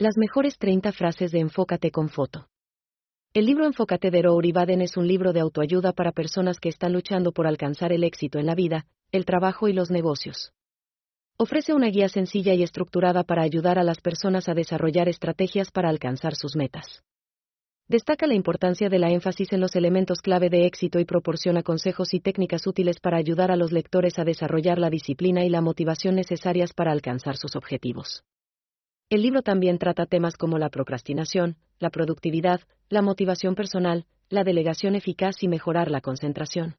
Las mejores 30 frases de Enfócate con foto. El libro Enfócate de Rory Baden es un libro de autoayuda para personas que están luchando por alcanzar el éxito en la vida, el trabajo y los negocios. Ofrece una guía sencilla y estructurada para ayudar a las personas a desarrollar estrategias para alcanzar sus metas. Destaca la importancia de la énfasis en los elementos clave de éxito y proporciona consejos y técnicas útiles para ayudar a los lectores a desarrollar la disciplina y la motivación necesarias para alcanzar sus objetivos. El libro también trata temas como la procrastinación, la productividad, la motivación personal, la delegación eficaz y mejorar la concentración.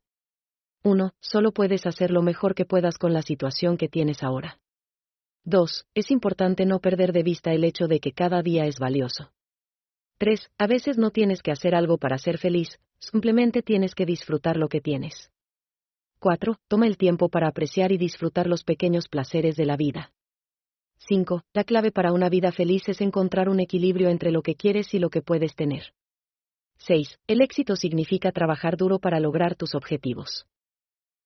1. Solo puedes hacer lo mejor que puedas con la situación que tienes ahora. 2. Es importante no perder de vista el hecho de que cada día es valioso. 3. A veces no tienes que hacer algo para ser feliz, simplemente tienes que disfrutar lo que tienes. 4. Toma el tiempo para apreciar y disfrutar los pequeños placeres de la vida. 5. La clave para una vida feliz es encontrar un equilibrio entre lo que quieres y lo que puedes tener. 6. El éxito significa trabajar duro para lograr tus objetivos.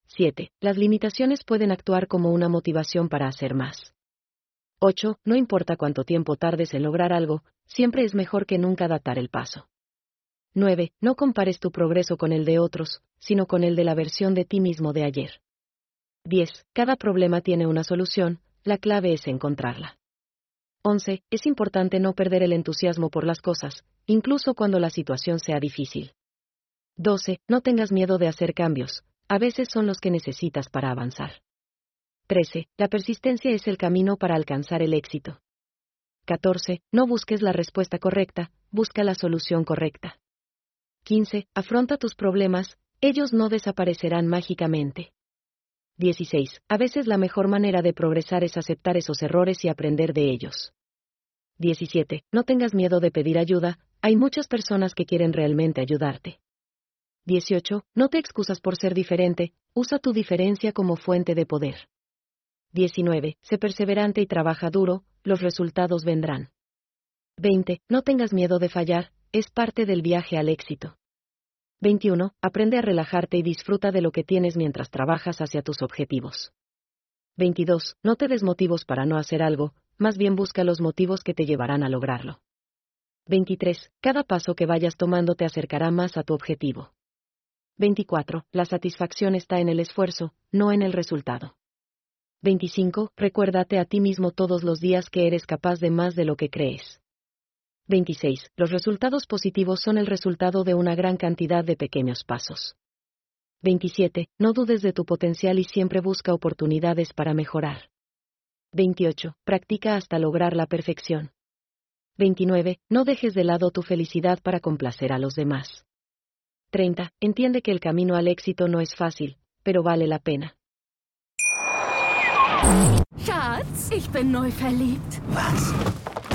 7. Las limitaciones pueden actuar como una motivación para hacer más. 8. No importa cuánto tiempo tardes en lograr algo, siempre es mejor que nunca datar el paso. 9. No compares tu progreso con el de otros, sino con el de la versión de ti mismo de ayer. 10. Cada problema tiene una solución, la clave es encontrarla. 11. Es importante no perder el entusiasmo por las cosas, incluso cuando la situación sea difícil. 12. No tengas miedo de hacer cambios, a veces son los que necesitas para avanzar. 13. La persistencia es el camino para alcanzar el éxito. 14. No busques la respuesta correcta, busca la solución correcta. 15. Afronta tus problemas, ellos no desaparecerán mágicamente. 16. A veces la mejor manera de progresar es aceptar esos errores y aprender de ellos. 17. No tengas miedo de pedir ayuda, hay muchas personas que quieren realmente ayudarte. 18. No te excusas por ser diferente, usa tu diferencia como fuente de poder. 19. Sé perseverante y trabaja duro, los resultados vendrán. 20. No tengas miedo de fallar, es parte del viaje al éxito. 21. Aprende a relajarte y disfruta de lo que tienes mientras trabajas hacia tus objetivos. 22. No te des motivos para no hacer algo, más bien busca los motivos que te llevarán a lograrlo. 23. Cada paso que vayas tomando te acercará más a tu objetivo. 24. La satisfacción está en el esfuerzo, no en el resultado. 25. Recuérdate a ti mismo todos los días que eres capaz de más de lo que crees. 26. Los resultados positivos son el resultado de una gran cantidad de pequeños pasos. 27. No dudes de tu potencial y siempre busca oportunidades para mejorar. 28. Practica hasta lograr la perfección. 29. No dejes de lado tu felicidad para complacer a los demás. 30. Entiende que el camino al éxito no es fácil, pero vale la pena. Schatz, ich bin neu verliebt. Was?